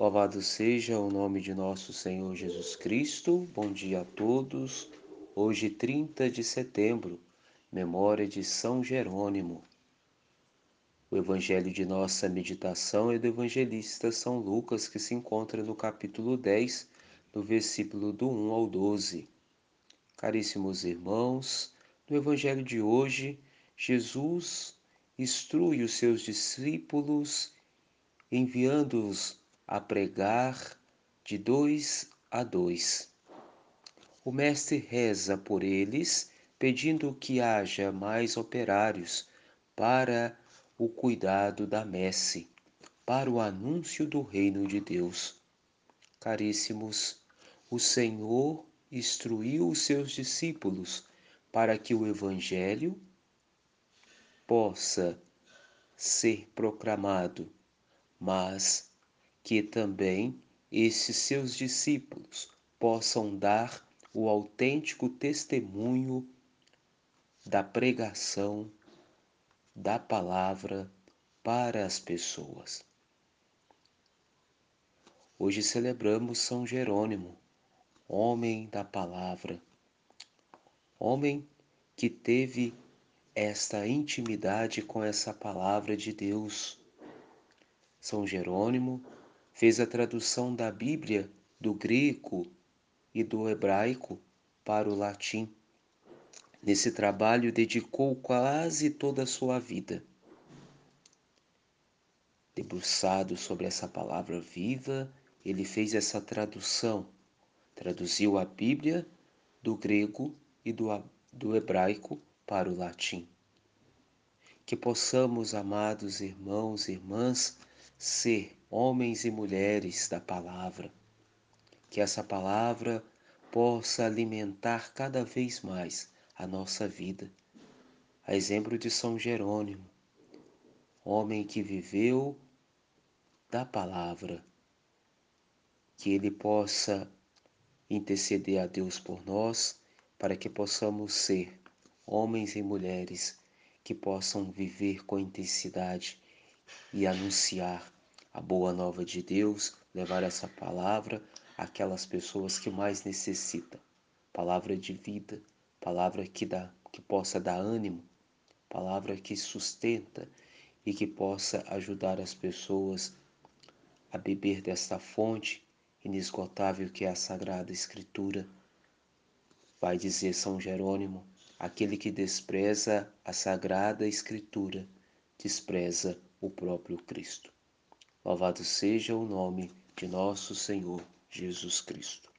Louvado seja o nome de nosso Senhor Jesus Cristo. Bom dia a todos. Hoje, 30 de setembro, memória de São Jerônimo. O evangelho de nossa meditação é do evangelista São Lucas, que se encontra no capítulo 10, no versículo do 1 ao 12. Caríssimos irmãos, no evangelho de hoje, Jesus instrui os seus discípulos, enviando-os a pregar de dois a dois. O Mestre reza por eles, pedindo que haja mais operários para o cuidado da messe, para o anúncio do reino de Deus. Caríssimos, o Senhor instruiu os seus discípulos para que o Evangelho possa ser proclamado, mas que também esses seus discípulos possam dar o autêntico testemunho da pregação da palavra para as pessoas. Hoje celebramos São Jerônimo, homem da palavra, homem que teve esta intimidade com essa palavra de Deus. São Jerônimo fez a tradução da Bíblia do grego e do hebraico para o latim. Nesse trabalho dedicou quase toda a sua vida. Debruçado sobre essa palavra viva, ele fez essa tradução. Traduziu a Bíblia do grego e do, do hebraico para o latim. Que possamos, amados irmãos e irmãs, ser homens e mulheres da palavra. Que essa palavra possa alimentar cada vez mais a nossa vida. A exemplo de São Jerônimo, homem que viveu da palavra, que ele possa interceder a Deus por nós, para que possamos ser homens e mulheres que possam viver com intensidade e anunciar a boa nova de Deus, levar essa palavra àquelas pessoas que mais necessitam. Palavra de vida, palavra que dá, que possa dar ânimo, palavra que sustenta e que possa ajudar as pessoas a beber desta fonte inesgotável que é a Sagrada Escritura. Vai dizer São Jerônimo: aquele que despreza a Sagrada Escritura despreza o próprio Cristo. Louvado seja o nome de nosso Senhor Jesus Cristo.